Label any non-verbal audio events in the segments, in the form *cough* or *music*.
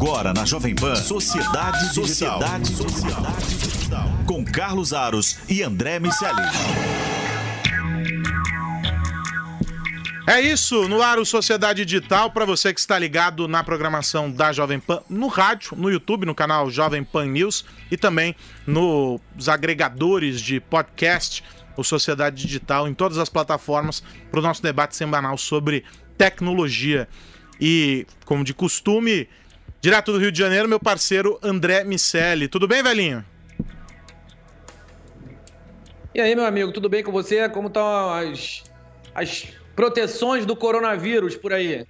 Agora na Jovem Pan, Sociedade Digital. Sociedade Digital. Com Carlos Aros e André Miceli. É isso, no ar o Sociedade Digital, para você que está ligado na programação da Jovem Pan no rádio, no YouTube, no canal Jovem Pan News e também nos agregadores de podcast, o Sociedade Digital, em todas as plataformas, para o nosso debate semanal sobre tecnologia. E, como de costume, direto do Rio de Janeiro, meu parceiro André Miceli. Tudo bem, velhinho? E aí, meu amigo, tudo bem com você? Como estão as, as proteções do coronavírus por aí?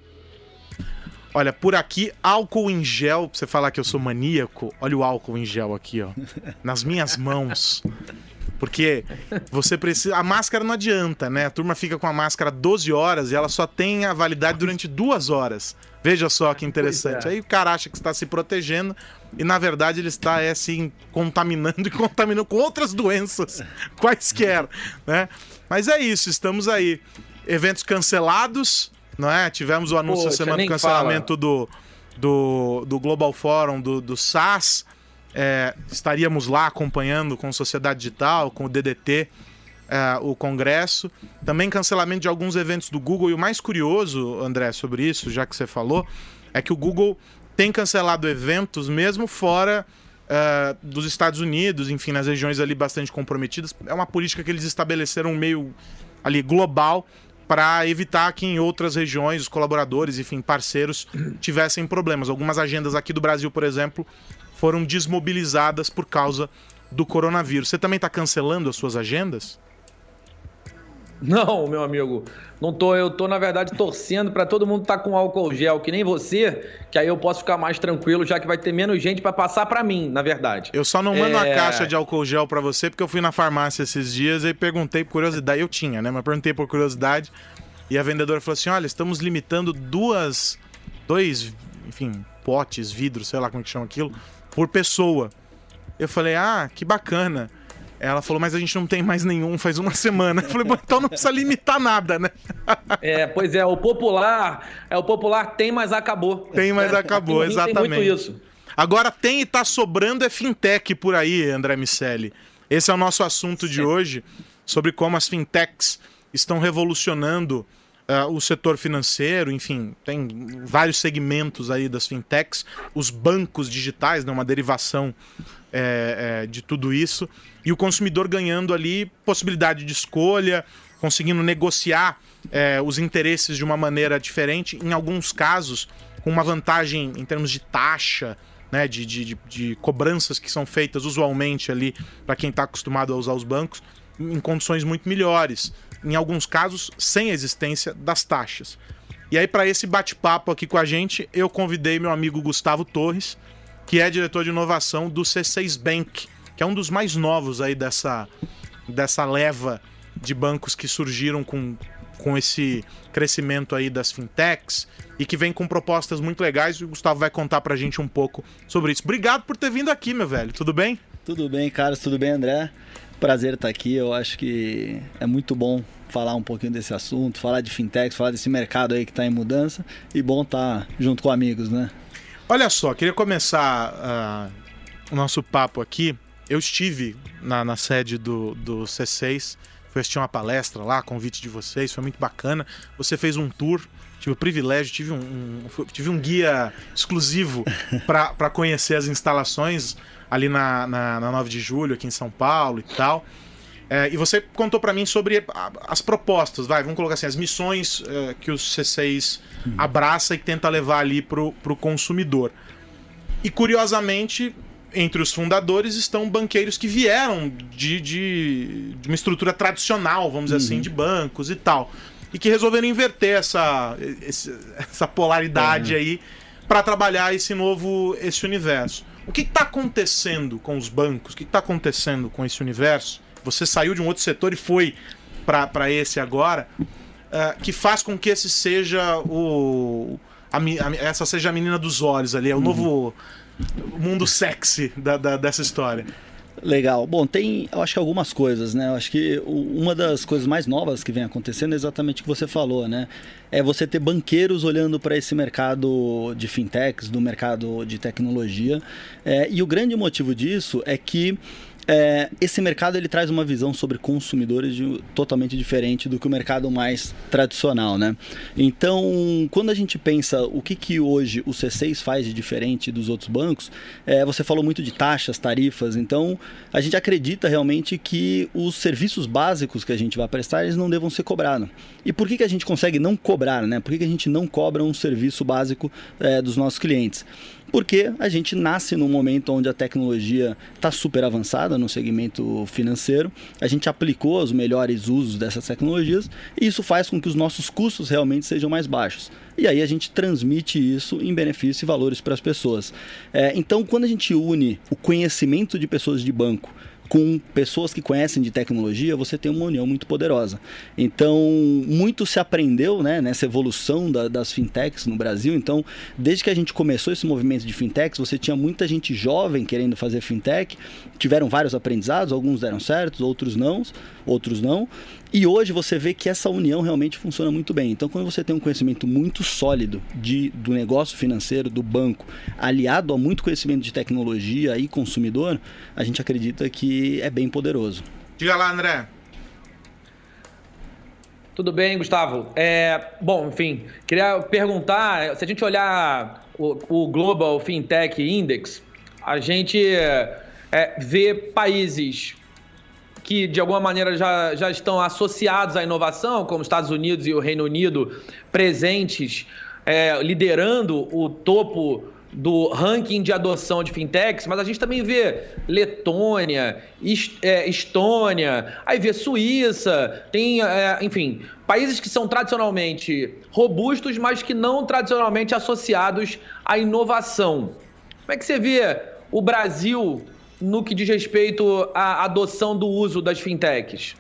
Olha, por aqui, álcool em gel, pra você falar que eu sou maníaco, olha o álcool em gel aqui, ó. *laughs* Nas minhas mãos. Porque você precisa. A máscara não adianta, né? A turma fica com a máscara 12 horas e ela só tem a validade durante duas horas. Veja só que interessante. É. Aí o cara acha que está se protegendo e na verdade ele está é, assim, contaminando *laughs* e contaminando com outras doenças, *laughs* quaisquer, né? Mas é isso, estamos aí. Eventos cancelados, não é? Tivemos o anúncio essa semana do cancelamento do, do, do Global Forum, do, do SAS. É, estaríamos lá acompanhando com Sociedade Digital, com o DDT, é, o Congresso. Também cancelamento de alguns eventos do Google. E o mais curioso, André, sobre isso, já que você falou, é que o Google tem cancelado eventos mesmo fora é, dos Estados Unidos, enfim, nas regiões ali bastante comprometidas. É uma política que eles estabeleceram meio ali global para evitar que em outras regiões os colaboradores, enfim, parceiros tivessem problemas. Algumas agendas aqui do Brasil, por exemplo, foram desmobilizadas por causa do coronavírus. Você também está cancelando as suas agendas? Não, meu amigo, não tô. Eu tô, na verdade, torcendo para todo mundo estar com álcool gel, que nem você, que aí eu posso ficar mais tranquilo, já que vai ter menos gente para passar para mim, na verdade. Eu só não mando É. uma caixa de álcool gel para você porque eu fui na farmácia esses dias e perguntei por curiosidade. Eu tinha, né? Mas perguntei por curiosidade e a vendedora falou assim: olha, estamos limitando duas. Dois, enfim, potes, vidros, sei lá como que chama aquilo, por pessoa. Eu falei, ah, que bacana. Ela falou, mas a gente não tem mais nenhum faz uma semana. *laughs* Eu falei, bom, então não precisa limitar nada, né? *laughs* É, pois é, o popular, é o popular tem, mas acabou. Tem, mas acabou, Aqui no Rio Tem exatamente. muito isso. Agora tem e tá sobrando é fintech por aí, André Miceli. Esse é o nosso assunto de hoje, sobre como as fintechs estão revolucionando ah, o setor financeiro, enfim, tem vários segmentos aí das fintechs, os bancos digitais, né, uma derivação é, é, de tudo isso, e o consumidor ganhando ali possibilidade de escolha, conseguindo negociar é, os interesses de uma maneira diferente, em alguns casos com uma vantagem em termos de taxa, né, de, de, de- cobranças que são feitas usualmente ali para quem está acostumado a usar os bancos, em condições muito melhores. Em alguns casos, sem a existência das taxas. E aí, para esse bate-papo aqui com a gente, eu convidei meu amigo Gustavo Torres, que é diretor de inovação do C6 Bank, que é um dos mais novos aí dessa, dessa leva de bancos que surgiram com, com esse crescimento aí das fintechs e que vem com propostas muito legais. E o Gustavo vai contar pra gente um pouco sobre isso. Obrigado por ter vindo aqui, meu velho. Tudo bem? Tudo bem, Carlos? Tudo bem, André? Prazer estar aqui. Eu acho que é muito bom falar um pouquinho desse assunto, falar de fintechs, falar desse mercado aí que está em mudança e bom estar junto com amigos, né? Olha só, queria começar ah, o nosso papo aqui. Eu estive na, na sede do, do C6, fui assistir uma palestra lá, convite de vocês, foi muito bacana. Você fez um tour, tive o privilégio, tive um, um- tive um guia exclusivo *laughs* para conhecer as instalações ali na, na, na 9 de julho, aqui em São Paulo e tal. É, e você contou para mim sobre as propostas, vai, vamos colocar assim, as missões é, que o C6 abraça e tenta levar ali pro, pro consumidor. E curiosamente, entre os fundadores estão banqueiros que vieram de, de, de uma estrutura tradicional, vamos dizer assim, de bancos e tal. E que resolveram inverter essa, essa polaridade aí para trabalhar esse novo esse universo. O que está acontecendo com os bancos? O que está acontecendo com esse universo? Você saiu de um outro setor e foi para esse agora, uh, que faz com que esse seja o. A, a, essa seja a menina dos olhos ali, é o uhum. novo mundo sexy da, da, dessa história. Legal. Bom, tem, eu acho que algumas coisas, né? Eu acho que uma das coisas mais novas que vem acontecendo é exatamente o que você falou, né? É você ter banqueiros olhando para esse mercado de fintechs, do mercado de tecnologia. É, e o grande motivo disso é que é, esse mercado ele traz uma visão sobre consumidores de, totalmente diferente do que o mercado mais tradicional, né? Então, quando a gente pensa o que, que hoje o C6 faz de diferente dos outros bancos, é, você falou muito de taxas, tarifas, então a gente acredita realmente que os serviços básicos que a gente vai prestar, eles não devam ser cobrados. E por que, que a gente consegue não cobrar, né? Por que, que a gente não cobra um serviço básico é, dos nossos clientes? Porque a gente nasce num momento onde a tecnologia está super avançada no segmento financeiro, a gente aplicou os melhores usos dessas tecnologias e isso faz com que os nossos custos realmente sejam mais baixos. E aí a gente transmite isso em benefício e valores para as pessoas. É, então, quando a gente une o conhecimento de pessoas de banco com pessoas que conhecem de tecnologia, você tem uma união muito poderosa. Então, muito se aprendeu né, nessa evolução da, das fintechs no Brasil. Então, desde que a gente começou esse movimento de fintechs, você tinha muita gente jovem querendo fazer fintech, tiveram vários aprendizados, alguns deram certos, outros não, outros não. E hoje você vê que essa união realmente funciona muito bem. Então, quando você tem um conhecimento muito sólido de, do negócio financeiro, do banco, aliado a muito conhecimento de tecnologia e consumidor, a gente acredita que é bem poderoso. Diga lá, André. Tudo bem, Gustavo? É, bom, enfim, queria perguntar, se a gente olhar o, o Global Fintech Index, a gente é, vê países que de alguma maneira já, já estão associados à inovação, como Estados Unidos e o Reino Unido, presentes, é, liderando o topo do ranking de adoção de fintechs, mas a gente também vê Letônia, é, Estônia, aí vê Suíça, tem, é, enfim, países que são tradicionalmente robustos, mas que não tradicionalmente associados à inovação. Como é que você vê o Brasil no que diz respeito à adoção do uso das fintechs?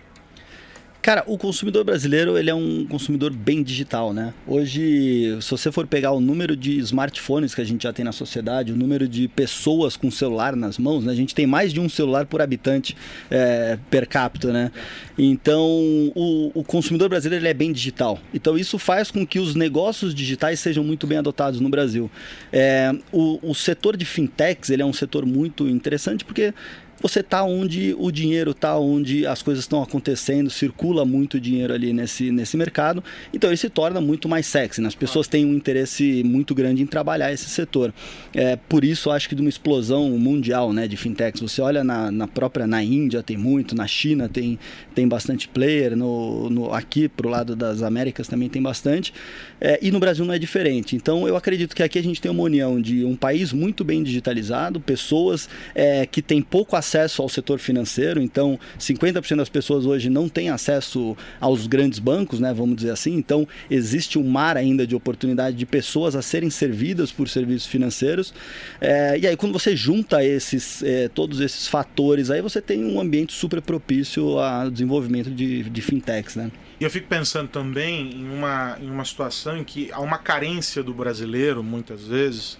Cara, o consumidor brasileiro ele é um consumidor bem digital, né? Hoje, se você for pegar o número de smartphones que a gente já tem na sociedade, o número de pessoas com celular nas mãos, né? A gente tem mais de um celular por habitante é, per capita, né? Então, o, o consumidor brasileiro ele é bem digital. Então, isso faz com que os negócios digitais sejam muito bem adotados no Brasil. É, o, o setor de fintechs ele é um setor muito interessante porque você está onde o dinheiro está, onde as coisas estão acontecendo, circula muito dinheiro ali nesse, nesse mercado, então ele se torna muito mais sexy. Né? As pessoas têm um interesse muito grande em trabalhar esse setor. É, por isso, acho que de uma explosão mundial né, de fintechs. Você olha na, na própria na Índia tem muito, na China tem, tem bastante player, no, no, aqui para o lado das Américas também tem bastante, é, e no Brasil não é diferente. Então eu acredito que aqui a gente tem uma união de um país muito bem digitalizado, pessoas é, que têm pouco acesso acesso ao setor financeiro, então 50% das pessoas hoje não têm acesso aos grandes bancos, né, vamos dizer assim. Então existe um mar ainda de oportunidade de pessoas a serem servidas por serviços financeiros. É, e aí quando você junta esses, é, todos esses fatores, aí você tem um ambiente super propício ao desenvolvimento de, de fintechs, né? E eu fico pensando também em uma, em uma situação em que há uma carência do brasileiro, muitas vezes,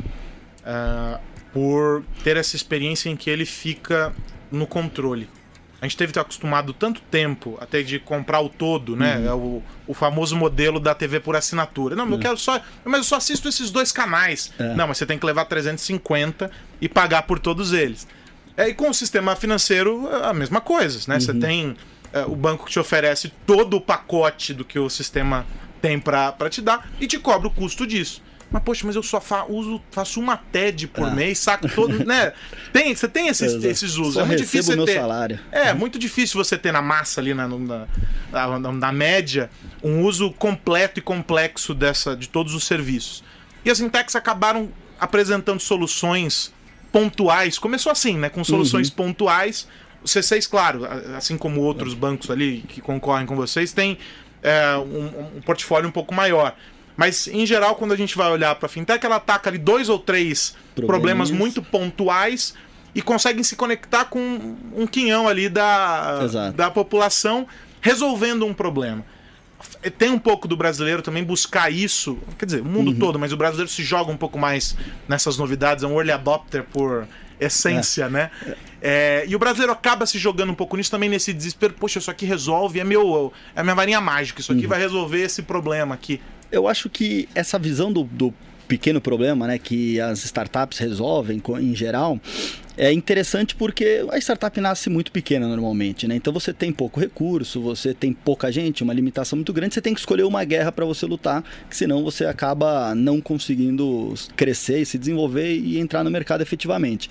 uh, por ter essa experiência em que ele fica no controle. A gente teve que estar acostumado tanto tempo até de comprar o todo, né? Uhum. É o, o famoso modelo da TV por assinatura. Não, eu é. quero só. Mas eu só assisto esses dois canais. É. Não, mas você tem que levar 350 e pagar por todos eles. É, e com o sistema financeiro, a mesma coisa, né? Uhum. Você tem é, o banco que te oferece todo o pacote do que o sistema tem para te dar e te cobra o custo disso. Mas, poxa, mas eu só fa uso, faço uma TED por ah. mês, saco todo, *laughs* né? Tem, você tem esses, esses usos. Só é muito difícil meu ter. salário. É, muito difícil você ter na massa ali, na, na, na, na, média, um uso completo e complexo dessa, de todos os serviços. E as Intex acabaram apresentando soluções pontuais. Começou assim, né? Com soluções uhum. pontuais. O C6, claro, assim como outros bancos ali que concorrem com vocês, tem é, um, um portfólio um pouco maior. Mas, em geral, quando a gente vai olhar para a fintech, ela ataca ali dois ou três problemas muito pontuais e conseguem se conectar com um quinhão ali da, da população resolvendo um problema. Tem um pouco do brasileiro também buscar isso, quer dizer, o mundo uhum. todo, mas o brasileiro se joga um pouco mais nessas novidades, é um early adopter por essência, é. né? É, e o brasileiro acaba se jogando um pouco nisso também, nesse desespero. Poxa, isso aqui resolve, é, meu, é a minha varinha mágica, isso aqui uhum. vai resolver esse problema aqui. Eu acho que essa visão do, do pequeno problema né, que as startups resolvem em geral, é interessante porque a startup nasce muito pequena normalmente, né? Então você tem pouco recurso, você tem pouca gente, uma limitação muito grande, você tem que escolher uma guerra para você lutar, que senão você acaba não conseguindo crescer e se desenvolver e entrar no mercado efetivamente.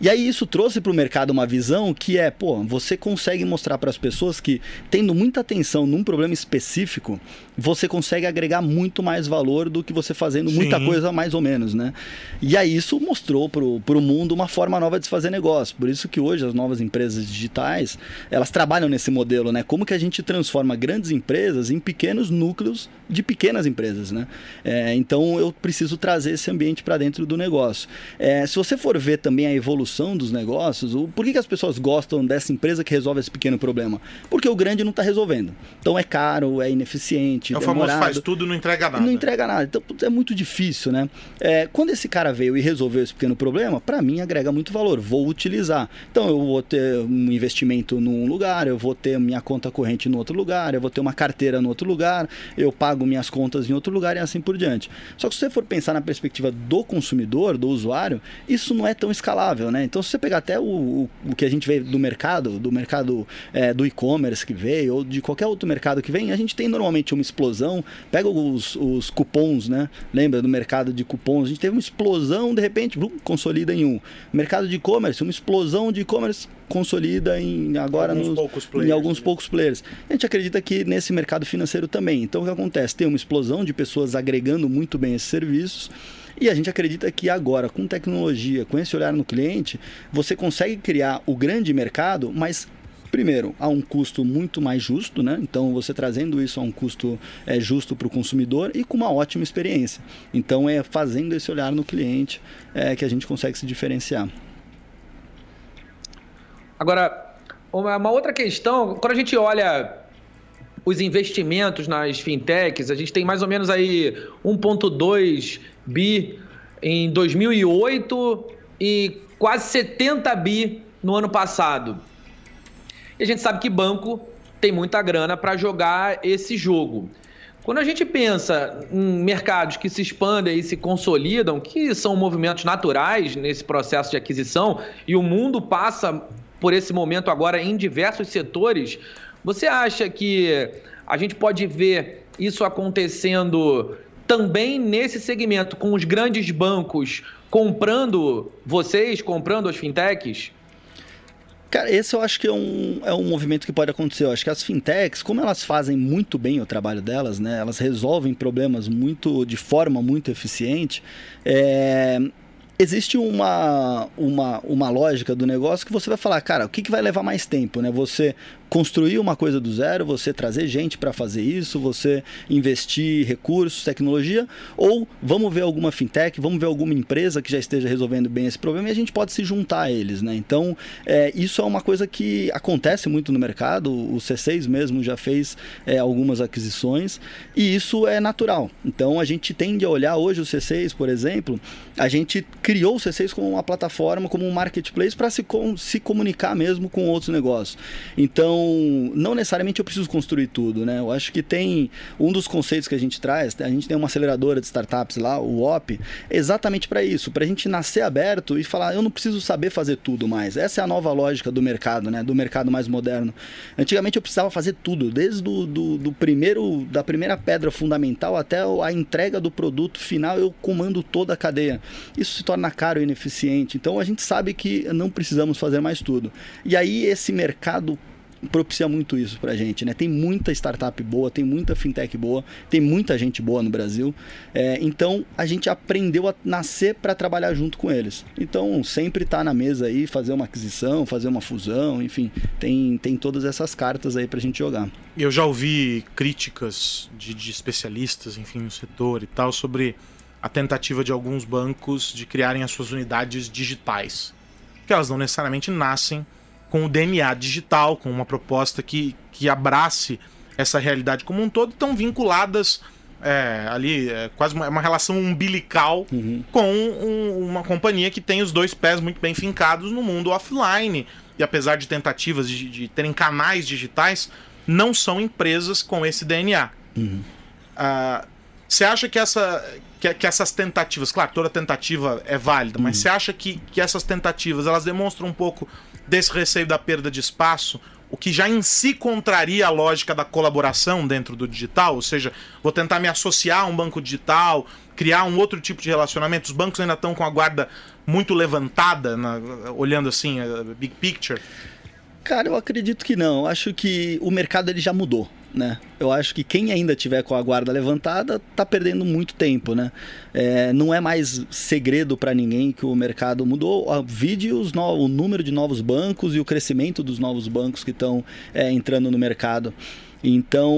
E aí isso trouxe para o mercado uma visão que é, pô, você consegue mostrar para as pessoas que tendo muita atenção num problema específico, você consegue agregar muito mais valor do que você fazendo Sim. muita coisa mais ou menos, né? E aí isso mostrou para o mundo uma forma nova de se fazer negócio. Por isso que hoje as novas empresas digitais, elas trabalham nesse modelo, né? Como que a gente transforma grandes empresas em pequenos núcleos de pequenas empresas, né? É, então eu preciso trazer esse ambiente para dentro do negócio. É, se você for ver também a evolução dos negócios, o, por que, que as pessoas gostam dessa empresa que resolve esse pequeno problema? Porque o grande não está resolvendo. Então é caro, é ineficiente, é o demorado. famoso faz tudo não entrega nada. Não entrega nada. Então é muito difícil, né? É, quando esse cara veio e resolveu esse pequeno problema, para mim agrega muito valor. Vou utilizar. Então eu vou ter um investimento num lugar, eu vou ter minha conta corrente no outro lugar, eu vou ter uma carteira no outro lugar, eu pago pago minhas contas em outro lugar e assim por diante. Só que se você for pensar na perspectiva do consumidor, do usuário, isso não é tão escalável, né? Então, se você pegar até o, o, o que a gente vê do mercado, do mercado é, do e-commerce que veio, ou de qualquer outro mercado que vem, a gente tem normalmente uma explosão. Pega os, os cupons, né? Lembra do mercado de cupons? A gente teve uma explosão, de repente, consolida em um. Mercado de e-commerce, uma explosão de e-commerce consolida em agora alguns nos, players, em alguns né? poucos players. A gente acredita que nesse mercado financeiro também. Então o que acontece? Tem uma explosão de pessoas agregando muito bem esses serviços. E a gente acredita que agora, com tecnologia, com esse olhar no cliente, você consegue criar o grande mercado, mas primeiro, a um custo muito mais justo, né? Então, você trazendo isso a um custo é, justo para o consumidor e com uma ótima experiência. Então, é fazendo esse olhar no cliente é, que a gente consegue se diferenciar. Agora, uma outra questão, quando a gente olha os investimentos nas fintechs, a gente tem mais ou menos aí 1,2 bi em 2008 e quase 70 bi no ano passado. E a gente sabe que banco tem muita grana para jogar esse jogo. Quando a gente pensa em mercados que se expandem e se consolidam, que são movimentos naturais nesse processo de aquisição, e o mundo passa por esse momento agora em diversos setores. Você acha que a gente pode ver isso acontecendo também nesse segmento, com os grandes bancos comprando vocês, comprando as fintechs? Cara, esse eu acho que é um, é um movimento que pode acontecer. Eu acho que as fintechs, como elas fazem muito bem o trabalho delas, né? Elas resolvem problemas muito de forma muito eficiente. É, existe uma, uma, uma lógica do negócio que você vai falar, cara, o que, que vai levar mais tempo, né? Você construir uma coisa do zero, você trazer gente para fazer isso, você investir recursos, tecnologia, ou vamos ver alguma fintech, vamos ver alguma empresa que já esteja resolvendo bem esse problema e a gente pode se juntar a eles, né? Então, é, isso é uma coisa que acontece muito no mercado, o C6 mesmo já fez é, algumas aquisições e isso é natural. Então, a gente tende a olhar hoje o C6, por exemplo, a gente criou o C6 como uma plataforma, como um marketplace para se, com, se comunicar mesmo com outros negócios. Então, então, não necessariamente eu preciso construir tudo, né? Eu acho que tem um dos conceitos que a gente traz, a gente tem uma aceleradora de startups lá, o OP, exatamente para isso, para a gente nascer aberto e falar, eu não preciso saber fazer tudo mais. Essa é a nova lógica do mercado, né? Do mercado mais moderno. Antigamente eu precisava fazer tudo, desde do, do, do primeiro, da primeira pedra fundamental até a entrega do produto final, eu comando toda a cadeia. Isso se torna caro e ineficiente. Então a gente sabe que não precisamos fazer mais tudo. E aí esse mercado propicia muito isso pra gente, né? Tem muita startup boa, tem muita fintech boa, tem muita gente boa no Brasil. É, então a gente aprendeu a nascer para trabalhar junto com eles. Então sempre tá na mesa aí, fazer uma aquisição, fazer uma fusão, enfim, tem, tem todas essas cartas aí pra gente jogar. Eu já ouvi críticas de, de especialistas, enfim, no setor e tal, sobre a tentativa de alguns bancos de criarem as suas unidades digitais. Que elas não necessariamente nascem com o DNA digital, com uma proposta que, que abrace essa realidade como um todo, estão vinculadas é, ali, é, quase uma, uma, relação umbilical uhum. com um, uma companhia que tem os dois pés muito bem fincados no mundo offline. E apesar de tentativas de, de terem canais digitais, não são empresas com esse DNA. Uhum. Uh, você acha que, essa, que, que, essas tentativas, claro, toda tentativa é válida, mas uhum. você acha que, que essas tentativas elas demonstram um pouco desse receio da perda de espaço, o que já em si contraria a lógica da colaboração dentro do digital, ou seja, vou tentar me associar a um banco digital, criar um outro tipo de relacionamento. Os bancos ainda estão com a guarda muito levantada, na, olhando assim, a big picture. Cara, eu acredito que não. Eu acho que o mercado ele já mudou né? Eu acho que quem ainda tiver com a guarda levantada tá perdendo muito tempo, né? É, não é mais segredo para ninguém que o mercado mudou. A vide os no... o número de novos bancos e o crescimento dos novos bancos que estão é, entrando no mercado. Então,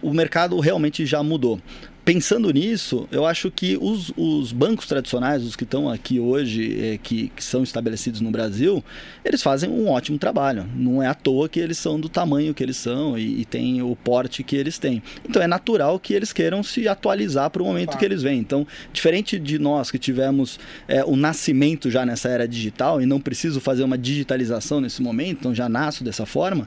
o mercado realmente já mudou pensando nisso, eu acho que os, os bancos tradicionais, os que estão aqui hoje, é, que, que, são estabelecidos no Brasil, eles fazem um ótimo trabalho. Não é à toa que eles são do tamanho que eles são e, e têm o porte que eles têm. Então é natural que eles queiram se atualizar para o momento que eles vêm. Então, diferente de nós que tivemos é, o nascimento já nessa era digital e não preciso fazer uma digitalização nesse momento, então já nasço dessa forma,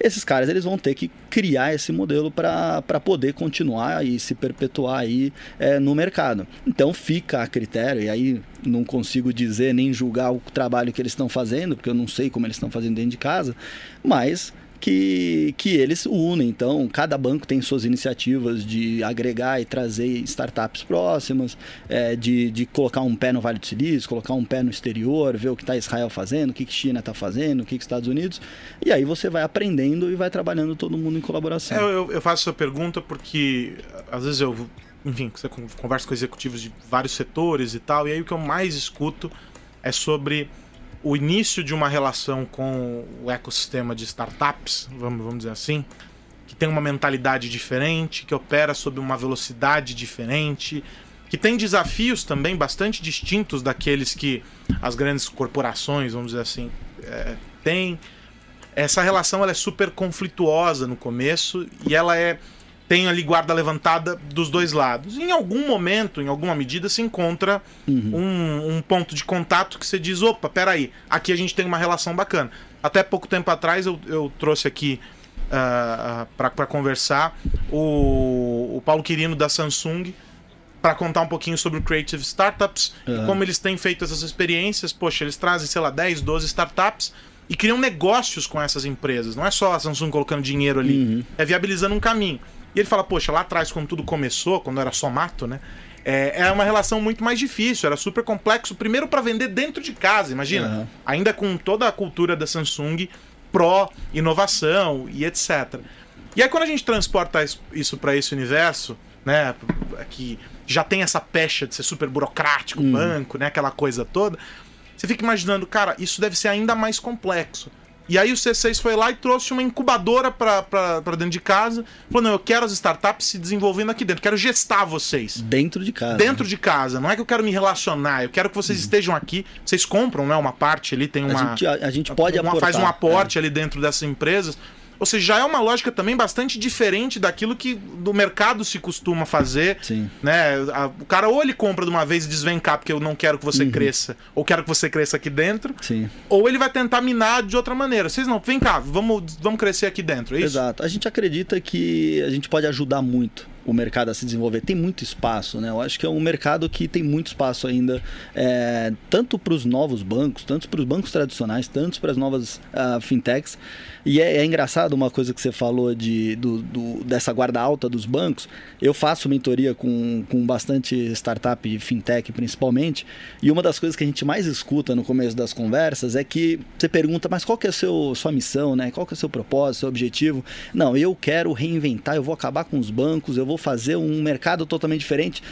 esses caras eles vão ter que criar esse modelo para poder continuar e se perpetuar aí é, no mercado. Então fica a critério, e aí não consigo dizer nem julgar o trabalho que eles estão fazendo, porque eu não sei como eles estão fazendo dentro de casa, mas que, que eles unem. Então, cada banco tem suas iniciativas de agregar e trazer startups próximas, é, de, de colocar um pé no Vale do Silício, colocar um pé no exterior, ver o que está Israel fazendo, o que, que China está fazendo, o que, que Estados Unidos. E aí você vai aprendendo e vai trabalhando todo mundo em colaboração. É, eu, eu faço essa pergunta porque às vezes eu, enfim, você conversa com executivos de vários setores e tal, e aí o que eu mais escuto é sobre o início de uma relação com o ecossistema de startups, vamos, vamos dizer assim, que tem uma mentalidade diferente, que opera sob uma velocidade diferente, que tem desafios também bastante distintos daqueles que as grandes corporações, vamos dizer assim, é, têm. Essa relação ela é super conflituosa no começo e ela é tem ali guarda levantada dos dois lados. Em algum momento, em alguma medida, se encontra uhum. um, um, ponto de contato que você diz: opa, peraí, aqui a gente tem uma relação bacana. Até pouco tempo atrás eu, eu trouxe aqui uh, uh para conversar o, o Paulo Quirino da Samsung para contar um pouquinho sobre o Creative Startups uhum. e como eles têm feito essas experiências. Poxa, eles trazem, sei lá, 10, 12 startups e criam negócios com essas empresas. Não é só a Samsung colocando dinheiro ali, uhum. é viabilizando um caminho. E ele fala, poxa, lá atrás, quando tudo começou, quando era só mato, né? É, era uma relação muito mais difícil, era super complexo. Primeiro para vender dentro de casa, imagina. Uhum. Ainda com toda a cultura da Samsung pró inovação e etc. E aí quando a gente transporta isso para esse universo, né, que já tem essa pecha de ser super burocrático, uhum. banco, né, aquela coisa toda, você fica imaginando, cara, isso deve ser ainda mais complexo. E aí o C6 foi lá e trouxe uma incubadora para dentro de casa. Falou: não, eu quero as startups se desenvolvendo aqui dentro, quero gestar vocês. Dentro de casa. Dentro né? de casa. Não é que eu quero me relacionar, eu quero que vocês uhum. estejam aqui. Vocês compram, né? Uma parte ali, tem uma. A gente, a, a gente pode uma, aportar. Faz um aporte é. ali dentro dessas empresas. Ou seja, já é uma lógica também bastante diferente daquilo que do mercado se costuma fazer. Sim. Né? O cara ou ele compra de uma vez e diz vem cá porque eu não quero que você uhum. cresça, ou quero que você cresça aqui dentro. Sim. Ou ele vai tentar minar de outra maneira. Vocês não, vem cá, vamos, vamos crescer aqui dentro, é isso? Exato. A gente acredita que a gente pode ajudar muito o mercado a se desenvolver. Tem muito espaço, né? Eu acho que é um mercado que tem muito espaço ainda, é, tanto para os novos bancos, tanto para os bancos tradicionais, tanto para as novas uh, fintechs. E é, é, engraçado uma coisa que você falou de, do, do, dessa guarda alta dos bancos. Eu faço mentoria com, com bastante startup fintech, principalmente, e uma das coisas que a gente mais escuta no começo das conversas é que você pergunta, mas qual que é a seu, sua missão, né? Qual que é o seu propósito, seu objetivo? Não, eu quero reinventar, eu vou acabar com os bancos, eu vou fazer um mercado totalmente diferente.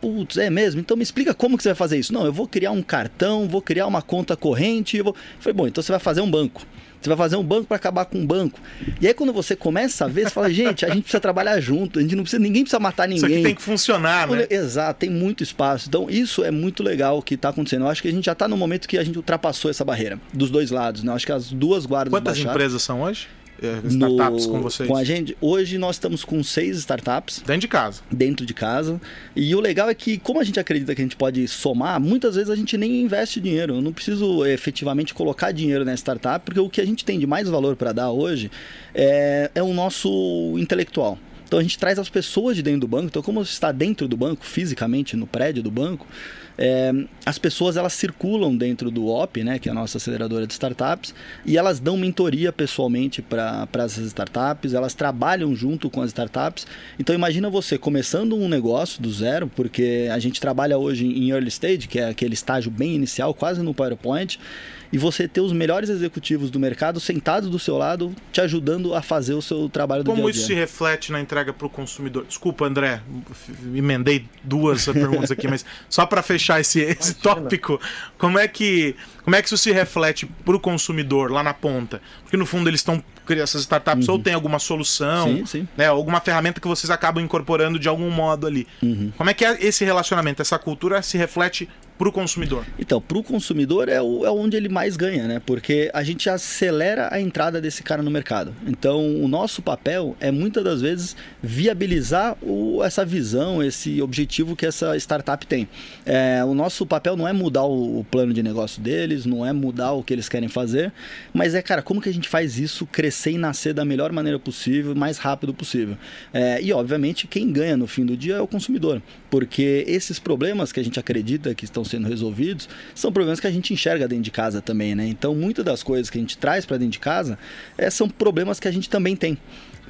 Putz, é mesmo? Então me explica como que você vai fazer isso. Não, eu vou criar um cartão, vou criar uma conta corrente. Eu vou... Falei, bom, então você vai fazer um banco. Você vai fazer um banco para acabar com um banco. E aí quando você começa a ver, você fala, *laughs* gente, a gente precisa trabalhar junto, a gente não precisa, ninguém precisa matar ninguém. Isso aqui tem que funcionar, né? Exato, tem muito espaço. Então isso é muito legal o que está acontecendo. Eu acho que a gente já está no momento que a gente ultrapassou essa barreira dos dois lados, né? Eu acho que as duas guardas Quantas empresas são hoje? É, startups no, com vocês? Com a gente, hoje nós estamos com seis startups. Dentro de casa. Dentro de casa. E o legal é que, como a gente acredita que a gente pode somar, muitas vezes a gente nem investe dinheiro. Eu não preciso efetivamente colocar dinheiro na startup, porque o que a gente tem de mais valor para dar hoje é, é o nosso intelectual. Então a gente traz as pessoas de dentro do banco. Então, como você está dentro do banco, fisicamente, no prédio do banco, é, as pessoas elas circulam dentro do OP, né, que é a nossa aceleradora de startups, e elas dão mentoria pessoalmente para essas startups, elas trabalham junto com as startups. Então imagina você começando um negócio do zero, porque a gente trabalha hoje em early stage, que é aquele estágio bem inicial, quase no PowerPoint, e você ter os melhores executivos do mercado sentados do seu lado, te ajudando a fazer o seu trabalho do Como dia a dia. Como isso se reflete na entrega para o consumidor? Desculpa, André, emendei duas *laughs* perguntas aqui, mas só para fechar esse, esse tópico, como é que como é que isso se reflete para o consumidor lá na ponta? Porque no fundo eles estão essas startups uhum. ou tem alguma solução, sim, sim. Né, alguma ferramenta que vocês acabam incorporando de algum modo ali. Uhum. Como é que é esse relacionamento, essa cultura se reflete para o consumidor? Então, para o consumidor é, o, é onde ele mais ganha, né? Porque a gente acelera a entrada desse cara no mercado. Então, o nosso papel é muitas das vezes viabilizar o, essa visão, esse objetivo que essa startup tem. É, o nosso papel não é mudar o, o plano de negócio deles, não é mudar o que eles querem fazer, mas é, cara, como que a gente faz isso crescer e nascer da melhor maneira possível, mais rápido possível. É, e, obviamente, quem ganha no fim do dia é o consumidor, porque esses problemas que a gente acredita que estão sendo resolvidos, são problemas que a gente enxerga dentro de casa também, né? Então, muitas das coisas que a gente traz para dentro de casa é, são problemas que a gente também tem.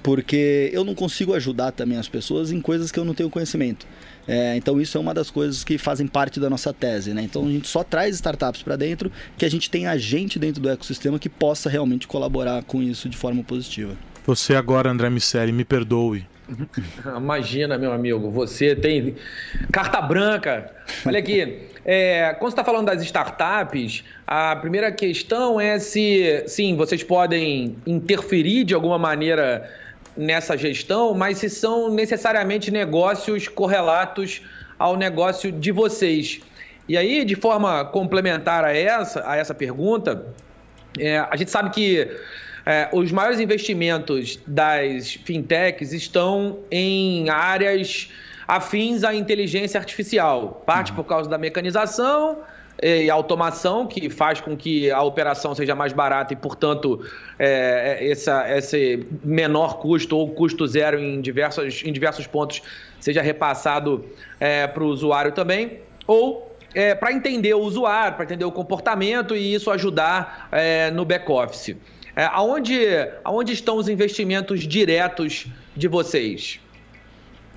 Porque eu não consigo ajudar também as pessoas em coisas que eu não tenho conhecimento. É, então isso é uma das coisas que fazem parte da nossa tese, né? Então a gente só traz startups para dentro que a gente tem agente dentro do ecossistema que possa realmente colaborar com isso de forma positiva. Você agora, André Miceli, me perdoe. *laughs* Imagina, meu amigo, você tem carta branca. Olha aqui, é, quando você está falando das startups, a primeira questão é se, sim, vocês podem interferir de alguma maneira nessa gestão, mas se são necessariamente negócios correlatos ao negócio de vocês. E aí, de forma complementar a essa, a essa pergunta, é, a gente sabe que é, os maiores investimentos das fintechs estão em áreas afins à inteligência artificial. Parte uhum. por causa da mecanização e automação, que faz com que a operação seja mais barata e, portanto, é, essa, esse menor custo ou custo zero em diversos, em diversos pontos seja repassado é, para o usuário também. Ou é, para entender o usuário, para entender o comportamento e isso ajudar é, no back-office. É, aonde, aonde estão os investimentos diretos de vocês?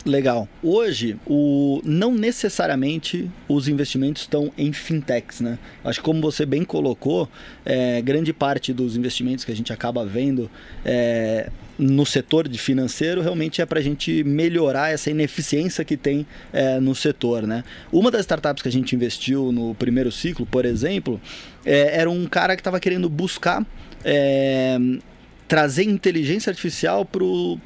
Legal. Hoje, o, não necessariamente os investimentos estão em fintechs, né? Acho que como você bem colocou, é, grande parte dos investimentos que a gente acaba vendo é, no setor de financeiro realmente é para a gente melhorar essa ineficiência que tem é, no setor, né? Uma das startups que a gente investiu no primeiro ciclo, por exemplo, é, era um cara que estava querendo buscar é, trazer inteligência artificial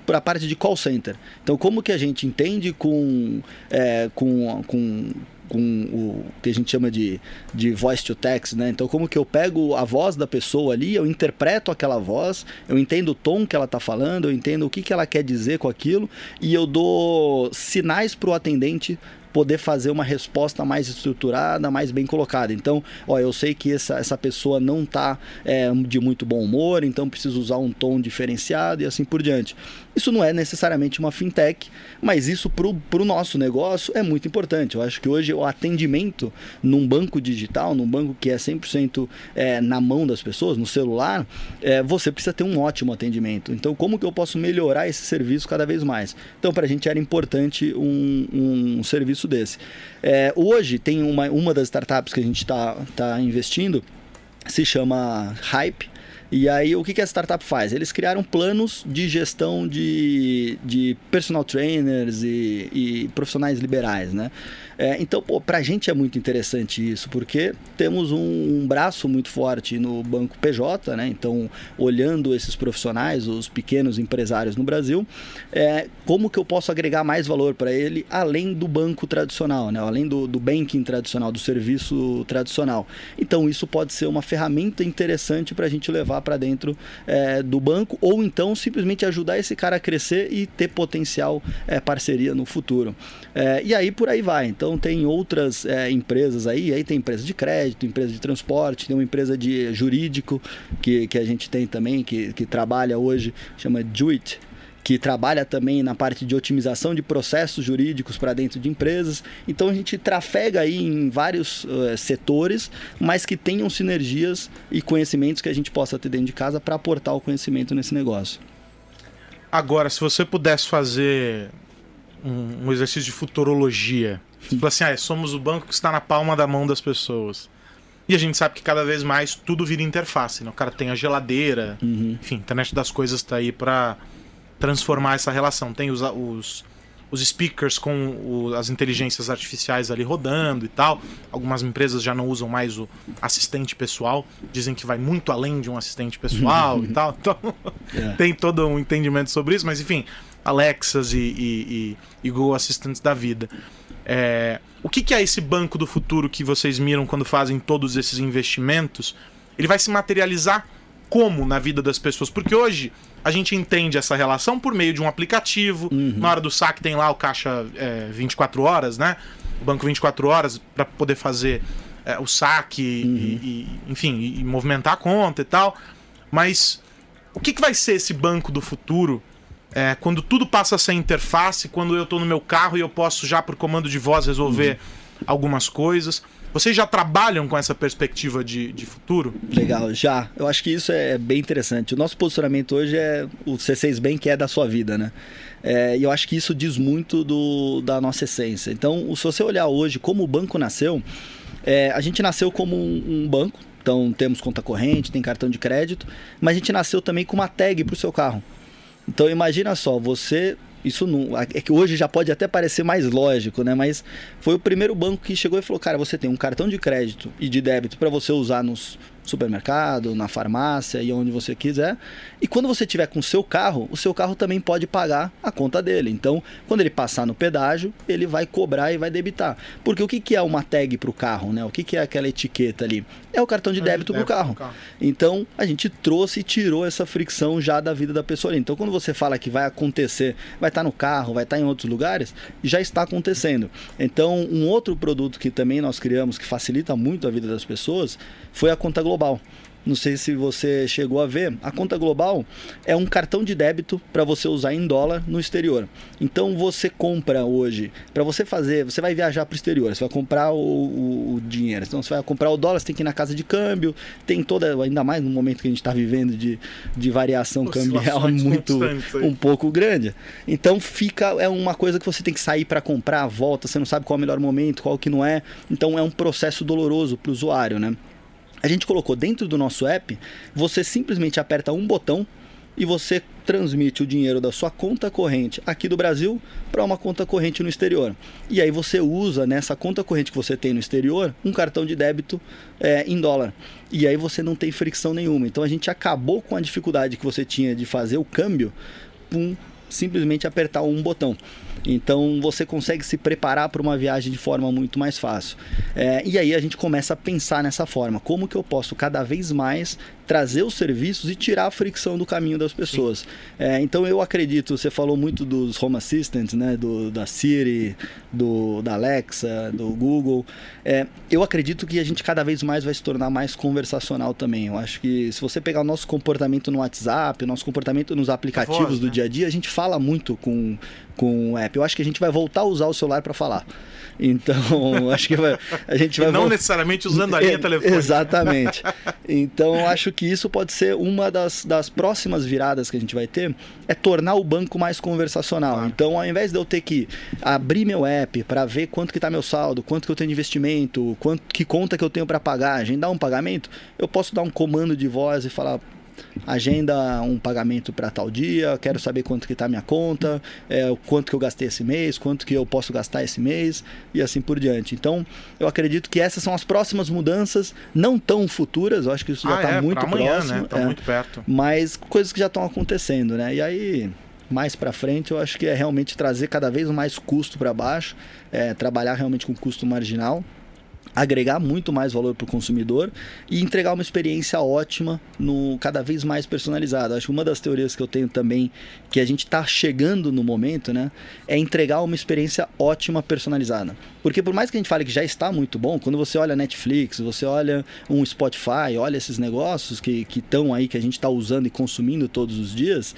para a parte de call center. Então, como que a gente entende com, é, com, com, com o que a gente chama de, de voice to text, né? Então, como que eu pego a voz da pessoa ali, eu interpreto aquela voz, eu entendo o tom que ela está falando, eu entendo o que, que ela quer dizer com aquilo e eu dou sinais para o atendente poder fazer uma resposta mais estruturada, mais bem colocada. Então, ó, eu sei que essa, essa pessoa não está é, de muito bom humor, então preciso usar um tom diferenciado e assim por diante. Isso não é necessariamente uma fintech, mas isso para o nosso negócio é muito importante. Eu acho que hoje o atendimento num banco digital, num banco que é 100% é, na mão das pessoas, no celular, é, você precisa ter um ótimo atendimento. Então, como que eu posso melhorar esse serviço cada vez mais? Então, para a gente era importante um, um serviço desse. É, hoje tem uma, uma das startups que a gente está tá investindo, se chama Hype. E aí, o que, que a startup faz? Eles criaram planos de gestão de, de personal trainers e, e profissionais liberais, né? É, então, para a gente é muito interessante isso, porque temos um, um, braço muito forte no Banco PJ, né? Então, olhando esses profissionais, os pequenos empresários no Brasil, é, como que eu posso agregar mais valor para ele além do banco tradicional, né? Além do, do banking tradicional, do serviço tradicional. Então, isso pode ser uma ferramenta interessante para a gente levar para dentro é, do banco, ou então simplesmente ajudar esse cara a crescer e ter potencial é, parceria no futuro. É, e aí por aí vai. Então, então tem outras é, empresas aí, aí tem empresa de crédito, empresa de transporte, tem uma empresa de jurídico que, que a gente tem também, que, que trabalha hoje, chama Juit, que trabalha também na parte de otimização de processos jurídicos para dentro de empresas. Então a gente trafega aí em vários uh, setores, mas que tenham sinergias e conhecimentos que a gente possa ter dentro de casa para aportar o conhecimento nesse negócio. Agora, se você pudesse fazer um, um exercício de futurologia, fala assim, ah, somos o banco que está na palma da mão das pessoas. E a gente sabe que cada vez mais tudo vira interface, né? O cara tem a geladeira, uhum. enfim, a internet das coisas está aí para transformar essa relação. Tem os, os, os speakers com o, as inteligências artificiais ali rodando e tal. Algumas empresas já não usam mais o assistente pessoal, dizem que vai muito além de um assistente pessoal e *laughs* tal. Então, é. tem todo um entendimento sobre isso, mas enfim, Alexas e, e, e, e Google Assistants da vida. É, o que, que, é esse banco do futuro que vocês miram quando fazem todos esses investimentos? Ele vai se materializar como na vida das pessoas? Porque hoje a gente entende essa relação por meio de um aplicativo. Uhum. Na hora do saque tem lá o caixa é, 24 horas, né? O banco 24 horas para poder fazer é, o saque uhum. e, e, enfim, e movimentar a conta e tal. Mas o que, que vai ser esse banco do futuro é, quando tudo passa a ser interface, quando eu estou no meu carro e eu posso já por comando de voz resolver uhum. algumas coisas. Vocês já trabalham com essa perspectiva de, de futuro? Legal, já. Eu acho que isso é bem interessante. O nosso posicionamento hoje é o C6 Bank é da sua vida, né? É, e eu acho que isso diz muito do, da nossa essência. Então, se você olhar hoje como o banco nasceu, é, a gente nasceu como um, um banco, então temos conta corrente, tem cartão de crédito, mas a gente nasceu também com uma tag para o seu carro. Então imagina só, você isso não, é que hoje já pode até parecer mais lógico, né? Mas foi o primeiro banco que chegou e falou: "Cara, você tem um cartão de crédito e de débito para você usar nos supermercado, na farmácia e onde você quiser. E quando você tiver com o seu carro, o seu carro também pode pagar a conta dele. Então, quando ele passar no pedágio, ele vai cobrar e vai debitar. Porque o que, que é uma tag para o carro, né? O que, que é aquela etiqueta ali? É o cartão de débito para o carro. carro. Então, a gente trouxe e tirou essa fricção já da vida da pessoa ali. Então, quando você fala que vai acontecer, vai estar tá no carro, vai estar tá em outros lugares, já está acontecendo. Então, um outro produto que também nós criamos que facilita muito a vida das pessoas foi a conta global. Não sei se você chegou a ver. A conta global é um cartão de débito para você usar em dólar no exterior. Então você compra hoje, para você fazer, você vai viajar para o exterior, você vai comprar o, o, o, dinheiro. Então você vai comprar o dólar, você tem que ir na casa de câmbio, tem toda, ainda mais no momento que a gente está vivendo de, de variação cambial *laughs* muito, um pouco grande. Então fica, é uma coisa que você tem que sair para comprar, volta, você não sabe qual é o melhor momento, qual que não é. Então é um processo doloroso para o usuário, né? A gente colocou dentro do nosso app, você simplesmente aperta um botão e você transmite o dinheiro da sua conta corrente aqui do Brasil para uma conta corrente no exterior. E aí você usa nessa conta corrente que você tem no exterior um cartão de débito é, em dólar. E aí você não tem fricção nenhuma. Então a gente acabou com a dificuldade que você tinha de fazer o câmbio com simplesmente apertar um botão. Então você consegue se preparar para uma viagem de forma muito mais fácil. É, e aí a gente começa a pensar nessa forma: como que eu posso cada vez mais trazer os serviços e tirar a fricção do caminho das pessoas. É, então eu acredito, você falou muito dos Home Assistants, né, do, da Siri, do, da Alexa, do Google. É, eu acredito que a gente cada vez mais vai se tornar mais conversacional também. Eu acho que se você pegar o nosso comportamento no WhatsApp, o nosso comportamento nos aplicativos voz, do né? dia a dia, a gente fala muito com, com o app. Eu acho que a gente vai voltar a usar o celular para falar. Então, *laughs* acho que vai, a gente vai. não voltar... necessariamente usando a linha telefônica. Exatamente. *laughs* Então, acho que isso pode ser uma das, das próximas viradas que a gente vai ter, é tornar o banco mais conversacional. Ah. Então, ao invés de eu ter que abrir meu app para ver quanto que está meu saldo, quanto que eu tenho de investimento, quanto que conta que eu tenho para pagar, agendar um pagamento, eu posso dar um comando de voz e falar agenda um pagamento para tal dia, quero saber quanto que está minha conta, é, quanto que eu gastei esse mês, quanto que eu posso gastar esse mês e assim por diante. Então, eu acredito que essas são as próximas mudanças, não tão futuras, eu acho que isso já está ah, é, muito amanhã, próximo. Né? Tá é, muito perto. Mas coisas que já estão acontecendo, né? E aí mais para frente, eu acho que é realmente trazer cada vez mais custo para baixo, é, trabalhar realmente com custo marginal agregar muito mais valor para o consumidor e entregar uma experiência ótima, no cada vez mais personalizada. Acho que uma das teorias que eu tenho também, que a gente está chegando no momento, né, é entregar uma experiência ótima personalizada. Porque por mais que a gente fale que já está muito bom, quando você olha Netflix, você olha um Spotify, olha esses negócios que estão aí, que a gente está usando e consumindo todos os dias,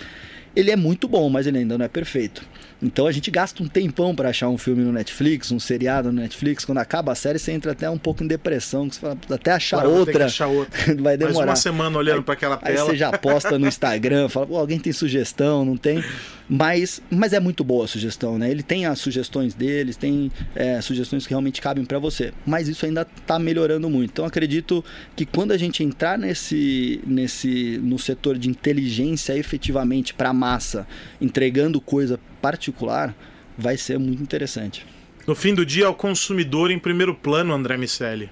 ele é muito bom, mas ele ainda não é perfeito. Então a gente gasta um tempão para achar um filme no Netflix, um seriado no Netflix. Quando acaba a série, você entra até um pouco em depressão, você fala, até achar Agora outra. Achar outra. *laughs* vai demorar. Mais uma semana olhando para aquela tela. Aí você já posta no Instagram, fala, Pô, alguém tem sugestão, não tem? Mas, mas é muito boa a sugestão, né? Ele tem as sugestões deles, tem é, sugestões que realmente cabem para você. Mas isso ainda está melhorando muito. Então acredito que quando a gente entrar nesse, nesse no setor de inteligência efetivamente para a massa, entregando coisa particular, vai ser muito interessante. No fim do dia, é o consumidor em primeiro plano, André Miceli.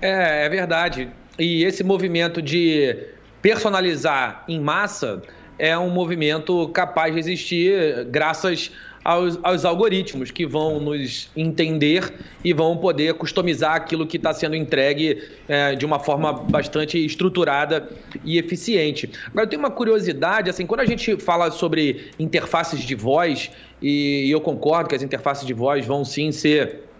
É, é verdade. E esse movimento de personalizar em massa é um movimento capaz de existir graças aos, aos, algoritmos que vão nos entender e vão poder customizar aquilo que está sendo entregue é, de uma forma bastante estruturada e eficiente. Agora, eu tenho uma curiosidade, assim, quando a gente fala sobre interfaces de voz, e eu concordo que as interfaces de voz vão sim ser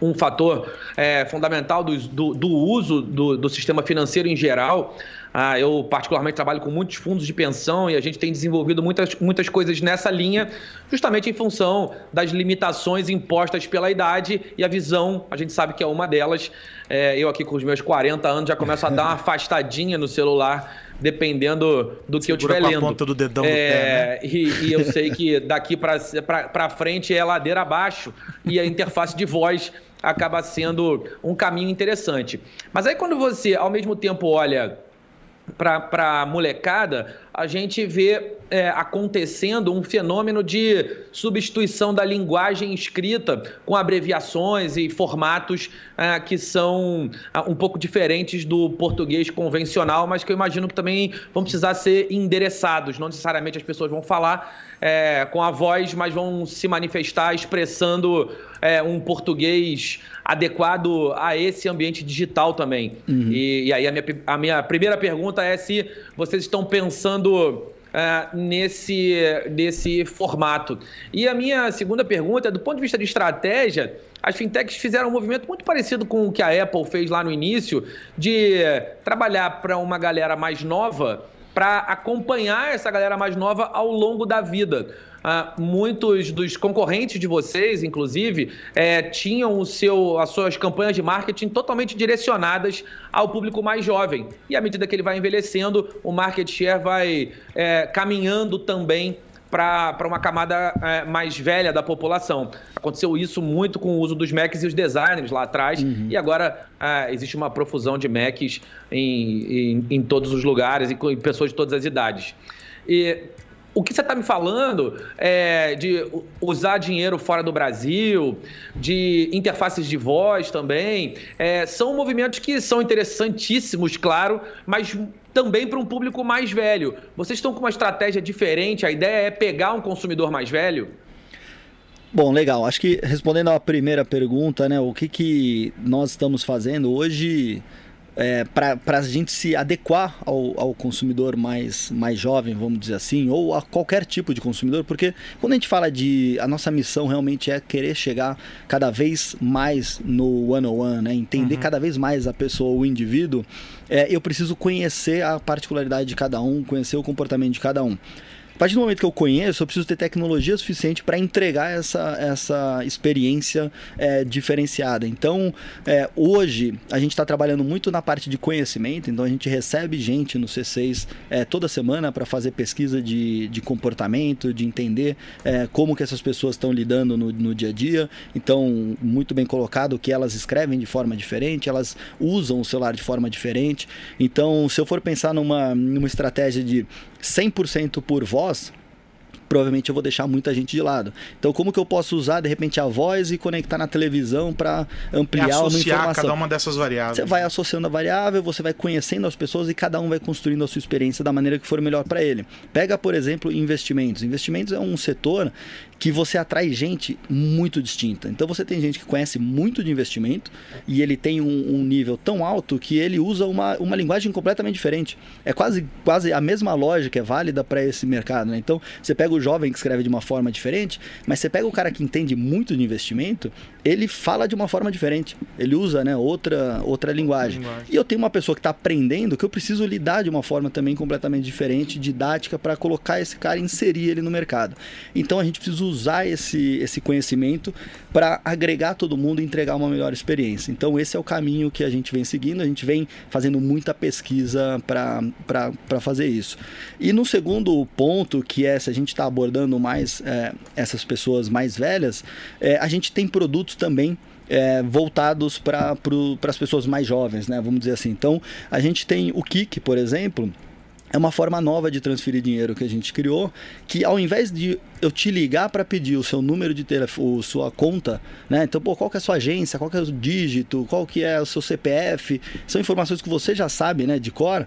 um fator é, fundamental do, do, do uso do, do, sistema financeiro em geral. Ah, eu, particularmente, trabalho com muitos fundos de pensão e a gente tem desenvolvido muitas, muitas coisas nessa linha, justamente em função das limitações impostas pela idade e a visão, a gente sabe que é uma delas. É, eu, aqui com os meus 40 anos, já começo a dar uma *laughs* afastadinha no celular dependendo do que Segura eu estiver lendo. A ponta do dedão é, do pé, né? e, e, eu sei que daqui para frente é ladeira abaixo e a interface de voz acaba sendo um caminho interessante. Mas aí quando você, ao mesmo tempo, olha para a molecada, a gente vê é, acontecendo um fenômeno de substituição da linguagem escrita com abreviações e formatos é, que são é, um pouco diferentes do português convencional, mas que eu imagino que também vão precisar ser endereçados. Não necessariamente as pessoas vão falar é, com a voz, mas vão se manifestar expressando é, um português adequado a esse ambiente digital também. Uhum. E, e, aí a minha, a minha primeira pergunta é se vocês estão pensando é, nesse, nesse formato. E a minha segunda pergunta é, do ponto de vista de estratégia, as fintechs fizeram um movimento muito parecido com o que a Apple fez lá no início, de trabalhar para uma galera mais nova para acompanhar essa galera mais nova ao longo da vida. Uh, muitos dos concorrentes de vocês, inclusive, é, tinham o seu, as suas campanhas de marketing totalmente direcionadas ao público mais jovem. E à medida que ele vai envelhecendo, o market share vai é, caminhando também para uma camada é, mais velha da população. Aconteceu isso muito com o uso dos Macs e os designers lá atrás, uhum. e agora é, existe uma profusão de Macs em, em, em todos os lugares e com pessoas de todas as idades. E o que você está me falando é de usar dinheiro fora do Brasil, de interfaces de voz também, é, são movimentos que são interessantíssimos, claro, mas também para um público mais velho. Vocês estão com uma estratégia diferente? A ideia é pegar um consumidor mais velho? Bom, legal. Acho que respondendo à primeira pergunta, né, o que, que nós estamos fazendo hoje é, para a gente se adequar ao, ao, consumidor mais, mais jovem, vamos dizer assim, ou a qualquer tipo de consumidor, porque quando a gente fala de. A nossa missão realmente é querer chegar cada vez mais no one-on-one, né? entender uhum. cada vez mais a pessoa, o indivíduo, é, eu preciso conhecer a particularidade de cada um, conhecer o comportamento de cada um. A partir do momento que eu conheço, eu preciso ter tecnologia suficiente para entregar essa, essa experiência é, diferenciada. Então, é, hoje, a gente está trabalhando muito na parte de conhecimento, então a gente recebe gente no C6 é, toda semana para fazer pesquisa de, de comportamento, de entender é, como que essas pessoas estão lidando no, no dia a dia. Então, muito bem colocado que elas escrevem de forma diferente, elas usam o celular de forma diferente. Então, se eu for pensar numa, numa estratégia de 100% por voz, provavelmente eu vou deixar muita gente de lado. Então, como que eu posso usar de repente a voz e conectar na televisão para ampliar é uma associar informação? cada uma dessas variáveis. Você vai associando a variável, você vai conhecendo as pessoas e cada um vai construindo a sua experiência da maneira que for melhor para ele. Pega, por exemplo, investimentos. Investimentos é um setor que você atrai gente muito distinta. Então você tem gente que conhece muito de investimento e ele tem um, um nível tão alto que ele usa uma, uma linguagem completamente diferente. É quase, quase a mesma lógica é válida para esse mercado. Né? Então você pega o jovem que escreve de uma forma diferente, mas você pega o cara que entende muito de investimento, ele fala de uma forma diferente. Ele usa né, outra, outra linguagem. linguagem. E eu tenho uma pessoa que está aprendendo que eu preciso lidar de uma forma também completamente diferente, didática, para colocar esse cara, inserir ele no mercado. Então a gente precisa usar esse, esse conhecimento para agregar todo mundo e entregar uma melhor experiência. Então, esse é o caminho que a gente vem seguindo, a gente vem fazendo muita pesquisa para fazer isso. E no segundo ponto, que é se a gente está abordando mais é, essas pessoas mais velhas, é, a gente tem produtos também é, voltados para as pessoas mais jovens, né? Vamos dizer assim. Então, a gente tem o Kik, por exemplo, é uma forma nova de transferir dinheiro que a gente criou, que ao invés de eu te ligar para pedir o seu número de telefone, sua conta, né? Então, pô, qual que é a sua agência, qual que é o dígito, qual que é o seu CPF, são informações que você já sabe, né, de cor.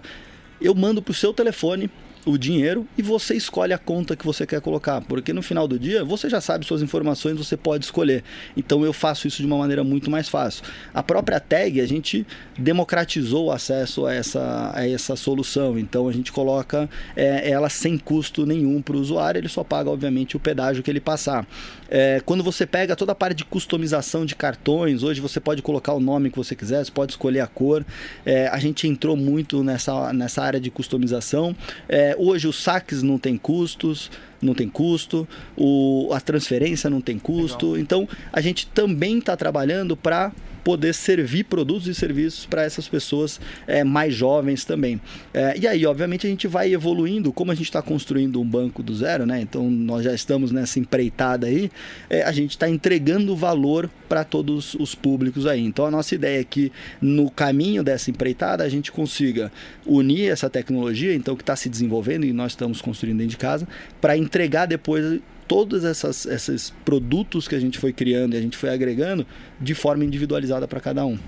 Eu mando pro seu telefone o dinheiro e você escolhe a conta que você quer colocar, porque no final do dia você já sabe suas informações, você pode escolher. Então eu faço isso de uma maneira muito mais fácil. A própria tag a gente democratizou o acesso a essa, a essa solução, então a gente coloca é, ela sem custo nenhum para o usuário, ele só paga obviamente o pedágio que ele passar. É, quando você pega toda a parte de customização de cartões, hoje você pode colocar o nome que você quiser, você pode escolher a cor. É, a gente entrou muito nessa, nessa área de customização. É, hoje os saques não tem custos, não tem custo, o, a transferência não tem custo. Legal. Então a gente também está trabalhando para poder servir produtos e serviços para essas pessoas é, mais jovens também. É, e aí, obviamente, a gente vai evoluindo, como a gente está construindo um banco do zero, né? Então nós já estamos nessa empreitada aí, é, a gente está entregando valor para todos os públicos aí. Então a nossa ideia é que no caminho dessa empreitada a gente consiga unir essa tecnologia, então que está se desenvolvendo e nós estamos construindo dentro de casa, para entregar depois todos essas, esses produtos que a gente foi criando e a gente foi agregando de forma individualizada para cada um.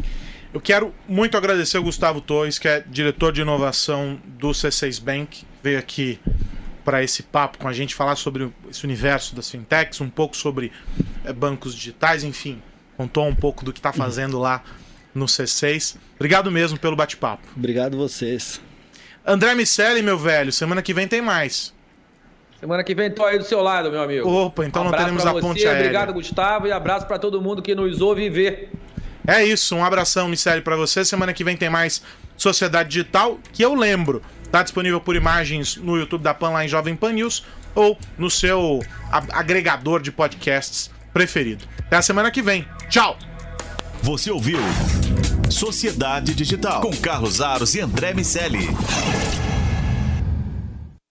Eu quero muito agradecer o Gustavo Torres, que é diretor de inovação do C6 Bank, veio aqui para esse papo com a gente falar sobre esse universo das fintechs, um pouco sobre é, bancos digitais, enfim, contou um pouco do que está uhum. fazendo lá no C6. Obrigado mesmo pelo bate-papo. Obrigado vocês. André Miceli, meu velho, semana que vem tem mais. Semana que vem tô aí do seu lado, meu amigo. Opa, então um não teremos a ponte aérea. Obrigado, Gustavo, e abraço para todo mundo que nos ouve e vê. É isso, um abração, Miceli, para você. Semana que vem tem mais Sociedade Digital, que eu lembro, tá disponível por imagens no YouTube da Pan lá em Jovem Pan News ou no seu agregador de podcasts preferido. Até a semana que vem. Tchau. Você ouviu Sociedade Digital com Carlos Aros e André Miceli.